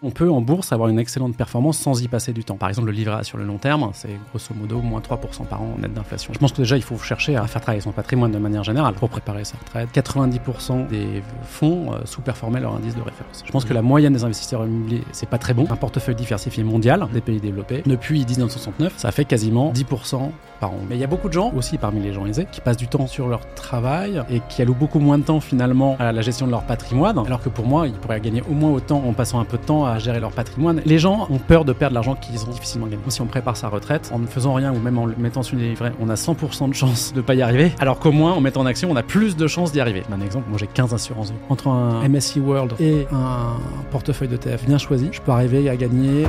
On peut en bourse avoir une excellente performance sans y passer du temps. Par exemple, le livret A sur le long terme, c'est grosso modo moins 3% par an net d'inflation. Je pense que déjà, il faut chercher à faire travailler son patrimoine de manière générale pour préparer sa retraite. 90% des fonds euh, sous-performaient leur indice de référence. Je pense que la moyenne des investisseurs immobiliers, c'est pas très bon. Un portefeuille diversifié mondial des pays développés, depuis 1969, ça fait quasiment 10% par an. Mais il y a beaucoup de gens, aussi parmi les gens aisés, qui passent du temps sur leur travail et qui allouent beaucoup moins de temps finalement à la gestion de leur patrimoine, alors que pour moi, ils pourraient gagner au moins autant en passant un peu de temps gérer leur patrimoine. Les gens ont peur de perdre l'argent qu'ils ont difficilement gagné. Si on prépare sa retraite, en ne faisant rien ou même en le mettant sur des livrets, on a 100% de chance de pas y arriver, alors qu'au moins en mettant en action, on a plus de chances d'y arriver. Un exemple, moi j'ai 15 assurances. Entre un MSCI World et un portefeuille d'ETF bien choisi, je peux arriver à gagner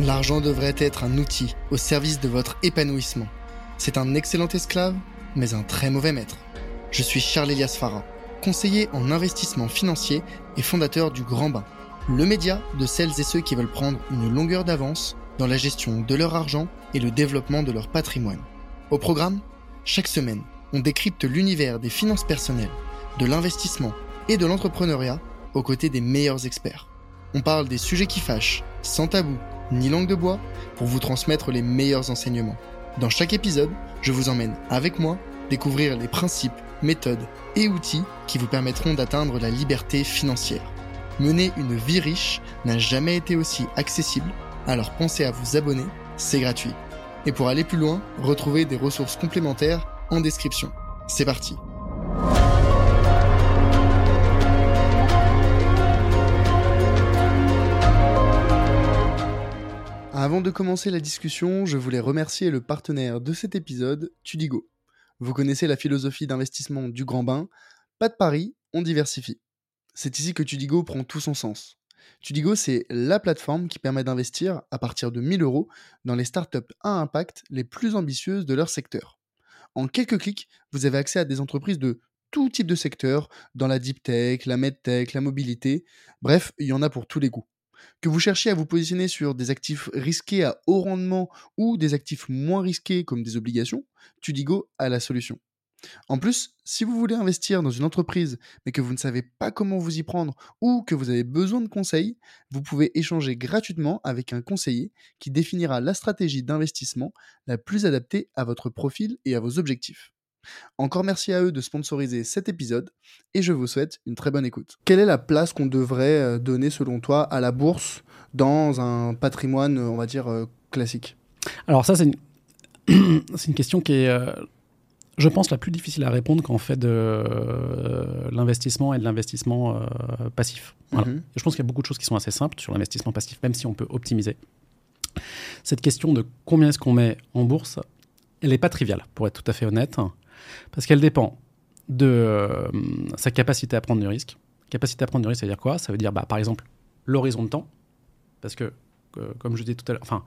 L'argent devrait être un outil au service de votre épanouissement. C'est un excellent esclave, mais un très mauvais maître. Je suis Charles Elias Farah, conseiller en investissement financier et fondateur du Grand Bain, le média de celles et ceux qui veulent prendre une longueur d'avance dans la gestion de leur argent et le développement de leur patrimoine. Au programme, chaque semaine, on décrypte l'univers des finances personnelles, de l'investissement et de l'entrepreneuriat aux côtés des meilleurs experts. On parle des sujets qui fâchent, sans tabou ni langue de bois, pour vous transmettre les meilleurs enseignements. Dans chaque épisode, je vous emmène avec moi découvrir les principes, méthodes et outils qui vous permettront d'atteindre la liberté financière. Mener une vie riche n'a jamais été aussi accessible, alors pensez à vous abonner, c'est gratuit. Et pour aller plus loin, retrouvez des ressources complémentaires en description. C'est parti Avant de commencer la discussion, je voulais remercier le partenaire de cet épisode, Tudigo. Vous connaissez la philosophie d'investissement du grand bain, pas de pari, on diversifie. C'est ici que Tudigo prend tout son sens. Tudigo, c'est la plateforme qui permet d'investir à partir de 1000 euros dans les startups à impact les plus ambitieuses de leur secteur. En quelques clics, vous avez accès à des entreprises de tout type de secteur, dans la deep tech, la medtech, la mobilité, bref, il y en a pour tous les goûts. Que vous cherchiez à vous positionner sur des actifs risqués à haut rendement ou des actifs moins risqués comme des obligations, Tudigo a la solution. En plus, si vous voulez investir dans une entreprise mais que vous ne savez pas comment vous y prendre ou que vous avez besoin de conseils, vous pouvez échanger gratuitement avec un conseiller qui définira la stratégie d'investissement la plus adaptée à votre profil et à vos objectifs. Encore merci à eux de sponsoriser cet épisode et je vous souhaite une très bonne écoute. Quelle est la place qu'on devrait euh, donner selon toi à la bourse dans un patrimoine, on va dire, euh, classique? Alors ça, c'est une... une question qui est, euh, je pense, la plus difficile à répondre quand on fait de l'investissement et de l'investissement passif. Mhm. Je pense qu'il y a beaucoup de choses qui sont assez simples sur l'investissement passif, même si on peut optimiser. Cette question de combien est-ce qu'on met en bourse, elle n'est pas triviale, pour être tout à fait honnête. Parce qu'elle dépend de euh, sa capacité à prendre du risque. Capacité à prendre du risque, ça veut dire quoi? Ça veut dire, bah, par exemple, l'horizon de temps. Parce que, euh, comme je disais tout à l'heure, enfin,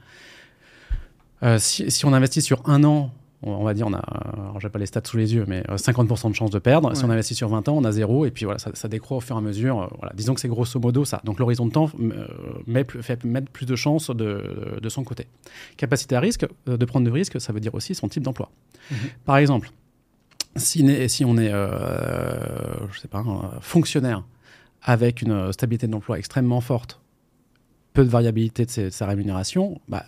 euh, si, si, on investit sur un an, on, va dire, on a, alors j'ai pas les stats sous les yeux, mais 50% de chance de perdre. Si on investit sur 20 ans, on a zéro, et puis voilà, ça, décroît au fur et à mesure. voilà. Disons que c'est grosso modo ça. Donc l'horizon de temps met, fait mettre plus de chances de, de, son côté. Capacité à risque, de prendre du risque, ça veut dire aussi son type d'emploi. Mhm. Par exemple, si, si on est, euh, je sais pas, fonctionnaire avec une stabilité d'emploi extrêmement forte, peu de variabilité de, sa rémunération, bah,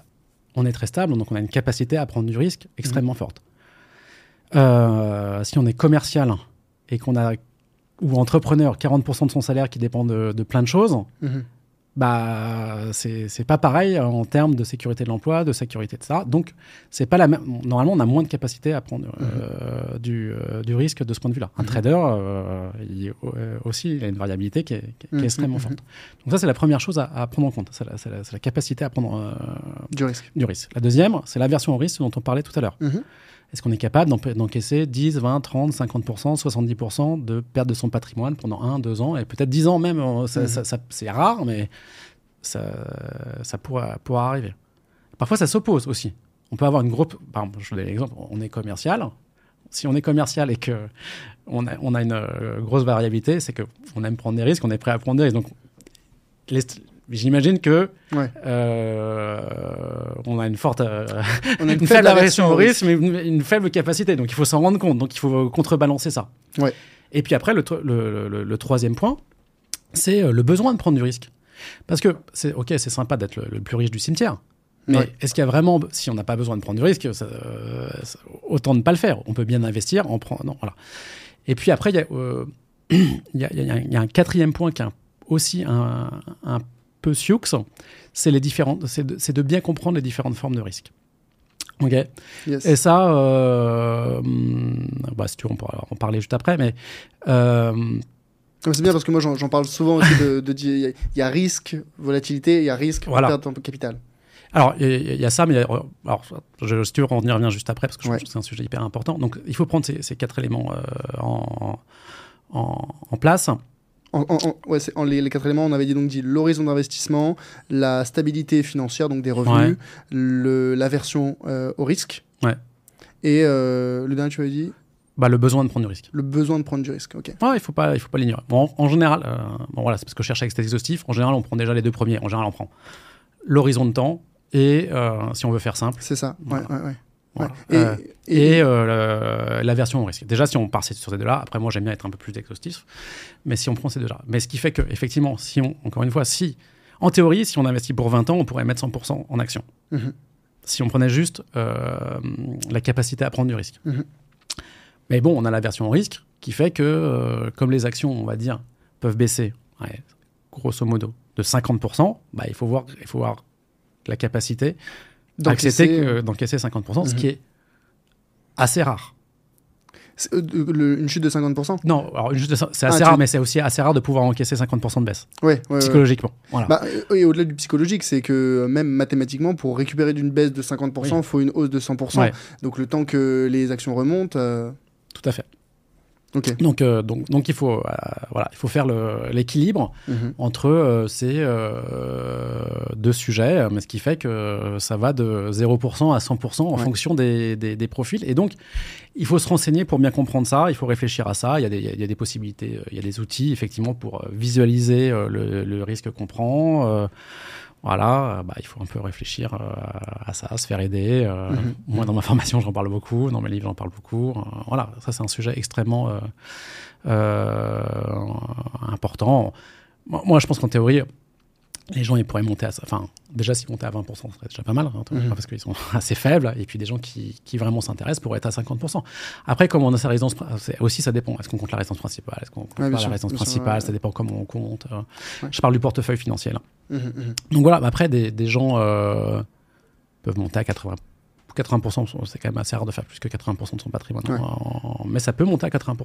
on est très stable, donc on a une capacité à prendre du risque extrêmement mmh. forte. Euh, si on est commercial et qu'on a ou entrepreneur, 40% de son salaire qui dépend de, plein de choses, mmh bah c'est pas pareil en termes de sécurité de l'emploi, de sécurité de ça. Donc c'est pas la même. Normalement, on a moins de capacité à prendre euh, mhm. du, euh, du, risque de ce point de vue-là. Un mhm. trader, euh, il, aussi, il a une variabilité qui est, qui est mhm. extrêmement forte. Donc ça, c'est la première chose à, prendre en compte. C'est la, la, capacité à prendre du risque. Du risque. La deuxième, c'est l'aversion au risque dont on parlait tout à l'heure. Est-ce qu'on est capable d'encaisser 10, 20, 30, 50%, 70% de perte de son patrimoine pendant 1, 2 ans et peut-être 10 ans même euh, mhm. C'est rare, mais ça, ça pourra, arriver. Parfois, ça s'oppose aussi. On peut avoir une groupe. Par exemple, je vous donne l'exemple on est commercial. Si on est commercial et qu'on on a, on a, une euh, grosse variabilité, c'est qu'on aime prendre des risques, on est prêt à prendre des risques. Donc, J'imagine que euh, on a une forte, euh, on a une, faible aversion au risque, mais une, faible capacité. Donc il faut s'en rendre compte. Donc il faut contrebalancer ça. Ouais. Et puis après, le, le, le, troisième point, c'est euh, le besoin de prendre du risque. Parce que, c'est ok, c'est sympa d'être le, plus riche du cimetière. Mais est-ce qu'il y a vraiment, si on n'a pas besoin de prendre du risque, autant ne pas le faire. On peut bien investir en prenant. Voilà. Et puis après, il y, a, un quatrième point qui est aussi un, un peu sioux, c'est les différentes, c'est de, de, bien comprendre les différentes formes de risque. Ok? Et ça, euh, bah, si tu veux, on pourra en parler juste après, mais. Euh, c'est bien parce que moi j'en parle souvent aussi de, il y, a risque, volatilité, il y a risque, voilà. perte de capital. Alors, il y, a ça, mais alors, je, si tu veux, on y revient juste après parce que je pense que c'est un sujet hyper important. Donc, il faut prendre ces, quatre éléments euh, en, en, en, place. En, ouais, en les, quatre éléments, on avait dit donc dit l'horizon d'investissement, la stabilité financière, donc des revenus, l'aversion euh, au risque. Ouais. Et euh, le dernier, tu avais dit? Bah, le besoin de prendre du risque. Le besoin de prendre du risque, ok. Ouais, il faut pas, il faut pas l'ignorer. Bon, en, général, euh, bon voilà, c'est parce que je cherche avec cet exhaustif. En général, on prend déjà les deux premiers. En général, on prend l'horizon de temps et, si on veut faire simple. C'est ça. Ouais, ouais, ouais. Euh, et, euh, la version au risque. Déjà, si on part sur ces deux-là, après moi j'aime bien être un peu plus exhaustif, mais si on prend ces deux-là. Mais ce qui fait que, effectivement, si on, encore une fois, si, en théorie, si on investit pour 20 ans, on pourrait mettre 100% en action. Mhm. Si on prenait juste euh, la capacité à prendre du risque. Mhm. Mais bon, on a la version au risque qui fait que, comme les actions, on va dire, peuvent baisser, grosso modo, de 50%, bah, il, faut voir, il faut voir la capacité d'encaisser d'encaisser 50%, ce qui mhm. est assez rare. Euh, une chute de 50% Non, c'est assez ah, rare, mais c'est aussi assez rare de pouvoir encaisser 50% de baisse. Ouais, psychologiquement. Voilà. Bah, et au-delà du psychologique, c'est que même mathématiquement, pour récupérer d'une baisse de 50%, il faut une hausse de 100%. Donc le temps que les actions remontent. Euh, Tout à fait. Donc, euh, donc, donc il, faut, euh, voilà, il faut faire l'équilibre mhm. entre euh, ces deux sujets, mais ce qui fait que ça va de 0% à 100% en fonction des, des, profils. Et donc, il faut se renseigner pour bien comprendre ça, il faut réfléchir à ça. Il y a des, il y a des possibilités, il y a des outils, effectivement, pour visualiser le, le risque qu'on prend. Voilà, euh, bah, il faut un peu réfléchir euh, à ça, se faire aider. Euh, mhm. Moi, dans ma formation, j'en parle beaucoup, dans mes livres, j'en parle beaucoup. voilà, ça, c'est un sujet extrêmement important. Moi, je pense qu'en théorie, les gens ils pourraient monter à ça. Enfin, déjà, s'ils montaient à 20%, ce serait déjà pas mal, hein, mhm. parce qu'ils sont assez faibles. Et puis, des gens qui, qui vraiment s'intéressent pourraient être à 50%. Après, comme on a sa résidence, aussi, ça dépend. Est-ce qu'on compte la résidence principale? Est-ce qu'on compte pas la résidence principale? Ça dépend comment on compte. Euh. Je parle du portefeuille financier, là. Mhm, mhm. Donc voilà, après, des, des gens euh, peuvent monter à 80%. 80%, c'est quand même assez rare de faire plus que 80% de son patrimoine. mais ça peut monter à 80%.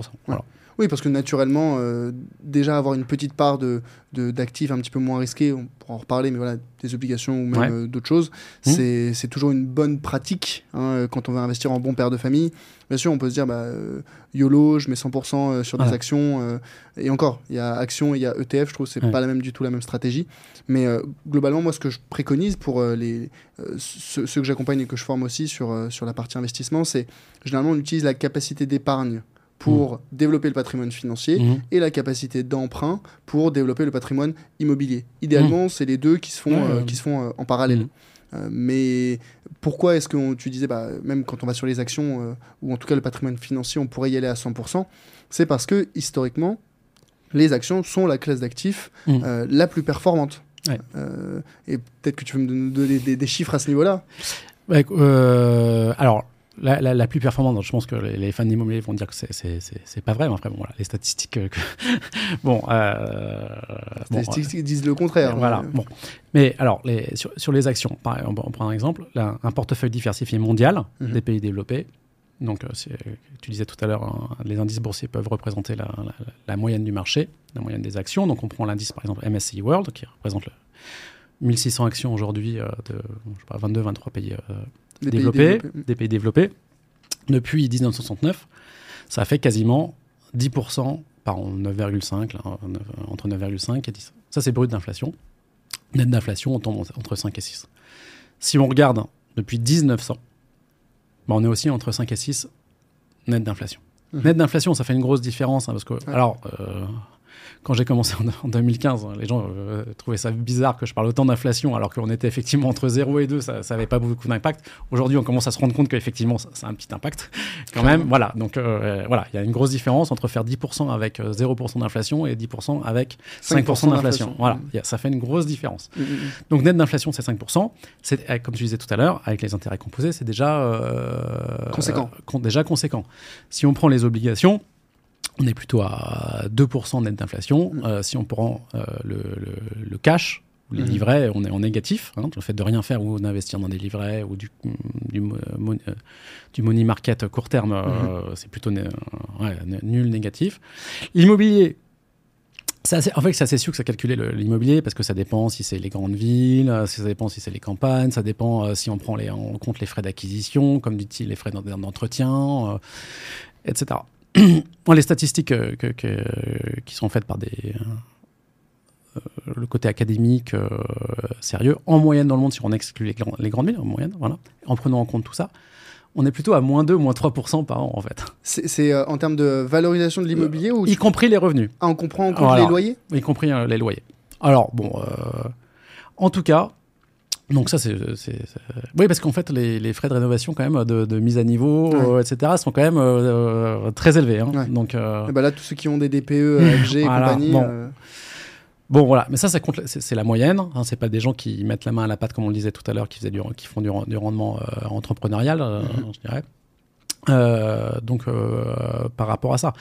Oui, parce que naturellement, euh, déjà avoir une petite part d'actifs de, d'actifs un petit peu moins risqués, on pourra en reparler, mais voilà, des obligations ou même euh, d'autres choses, mmh. c'est toujours une bonne pratique hein, quand on veut investir en bon père de famille. Bien sûr, on peut se dire, bah, euh, YOLO, je mets 100% sur des actions. et encore, il y a actions et il y a ETF, je trouve que c'est pas la même du tout la même stratégie. Mais globalement, moi, ce que je préconise pour les, ceux, ceux, que j'accompagne et que je forme aussi sur, sur la partie investissement, c'est généralement on utilise la capacité d'épargne pour mmh. développer le patrimoine financier mmh. et la capacité d'emprunt pour développer le patrimoine immobilier. Idéalement, mmh. c'est les deux qui se font, euh, qui se font euh, en parallèle. Euh, mais pourquoi est-ce que tu disais, bah, même quand on va sur les actions, ou en tout cas le patrimoine financier, on pourrait y aller à 100% C'est parce que historiquement, les actions sont la classe d'actifs la plus performante. et peut-être que tu veux me donner des, des chiffres à ce niveau-là? alors, la, la, plus performante, je pense que les, fans d'immobilier vont dire que c'est pas vrai, mais après, bon, voilà, les statistiques. Euh, bon, euh, les statistiques disent le contraire. Voilà, bon. Mais alors, les, sur, sur, les actions, on, prend un exemple, un portefeuille diversifié mondial mhm. des pays développés. Donc, euh, tu disais tout à l'heure, hein, les indices boursiers peuvent représenter la, la, moyenne du marché, la moyenne des actions. Donc, on prend l'indice, par exemple, MSCI World, qui représente le 1600 actions aujourd'hui de 22-23 pays des développés, pays des pays développés, depuis 1969, ça fait quasiment 10% par 9,5, entre 9,5 et 10. Ça, c'est brut d'inflation. Net d'inflation, on tombe entre 5 et 6. Si on regarde depuis 1900, bah, on est aussi entre 5 et 6 net d'inflation. Mmh. Net d'inflation, ça fait une grosse différence. Hein, parce que, alors, euh, quand j'ai commencé en, 2015, les gens euh, trouvaient ça bizarre que je parle autant d'inflation alors qu'on était effectivement entre 0 et 2, ça n'avait pas beaucoup d'impact. Aujourd'hui, on commence à se rendre compte qu'effectivement, ça, ça, a un petit impact quand même. Voilà, donc euh, voilà, il y a une grosse différence entre faire 10% avec 0% d'inflation et 10% avec 5%, d'inflation. Voilà, mmh. ça fait une grosse différence. Mmh, mmh, donc net d'inflation, c'est 5%. C'est, eh, comme tu disais tout à l'heure, avec les intérêts composés, c'est déjà, conséquent. déjà conséquent. Si on prend les obligations, on est plutôt à 2% net d'inflation. Mm. Euh, si on prend euh, le, cash, les mm. livrets, on est en négatif. Hein, le fait de rien faire ou d'investir dans des livrets ou du, du, euh, du money market court terme, mm-hmm. c'est plutôt nul négatif. L'immobilier, en fait, c'est assez sûr que ça calculer l'immobilier parce que ça dépend si c'est les grandes villes, ça dépend si c'est les campagnes, ça dépend si on prend les, en compte les frais d'acquisition, comme dit-il, les frais d'entretien, etc. les statistiques euh, qui sont faites par des, euh, le côté académique euh, sérieux, en moyenne dans le monde, si on exclut les, grandes villes, en moyenne, voilà, en prenant en compte tout ça, on est plutôt à moins 2, moins 3% par an, en fait. C'est en termes de valorisation de l'immobilier ou Y compris les revenus. Ah, on comprend en compte les loyers? Y compris les loyers. Alors, bon, en tout cas, donc ça, c'est... Oui, parce qu'en fait, les, frais de rénovation, quand même, de, mise à niveau, euh, etc., sont quand même euh, très élevés. Hein. Donc, euh, bah là, tous ceux qui ont des DPE, FG et compagnie... Bon. voilà, mais ça, c'est la moyenne. Hein. C'est pas des gens qui mettent la main à la pâte, comme on le disait tout à l'heure, qui, du, qui font du, rendement entrepreneurial, mm-hmm. je dirais. donc, par rapport à ça.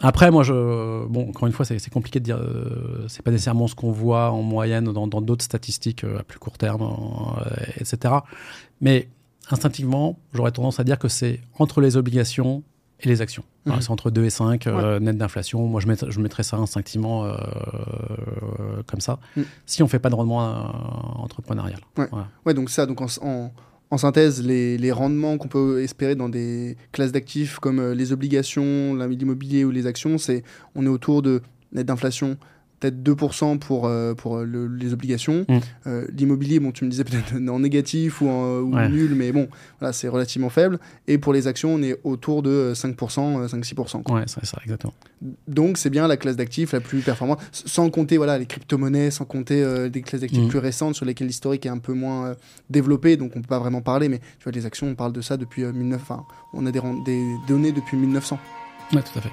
Après, moi, je, bon, encore une fois, c'est compliqué de dire. Euh, c'est pas nécessairement ce qu'on voit en moyenne dans d'autres statistiques euh, à plus court terme, euh, etc. Mais instinctivement, j'aurais tendance à dire que c'est entre les obligations et les actions. Mhm. C'est entre 2 et 5 net d'inflation. Moi, je, je mettrais ça instinctivement comme ça. Mm. Si on fait pas de rendement entrepreneurial. Ouais. ouais. donc ça, donc en en synthèse, les, rendements qu'on peut espérer dans des classes d'actifs comme euh, les obligations, l'immobilier ou les actions, c'est on est autour de net d'inflation peut-être 2% pour, euh, pour euh, les obligations. Mm. Euh, l'immobilier, bon, tu me disais peut-être en négatif ou, en, nul, mais bon, voilà, c'est relativement faible. Et pour les actions, on est autour de 5%, 5-6%. Ouais, c'est ça, exactement. Donc, c'est bien la classe d'actifs la plus performante, sans compter voilà, les crypto-monnaies, sans compter des classes d'actifs mm. plus récentes sur lesquelles l'historique est un peu moins développé, donc on ne peut pas vraiment parler, mais tu vois, les actions, on parle de ça depuis 19... Enfin, on a des, des données depuis 1900. Ouais, tout à fait.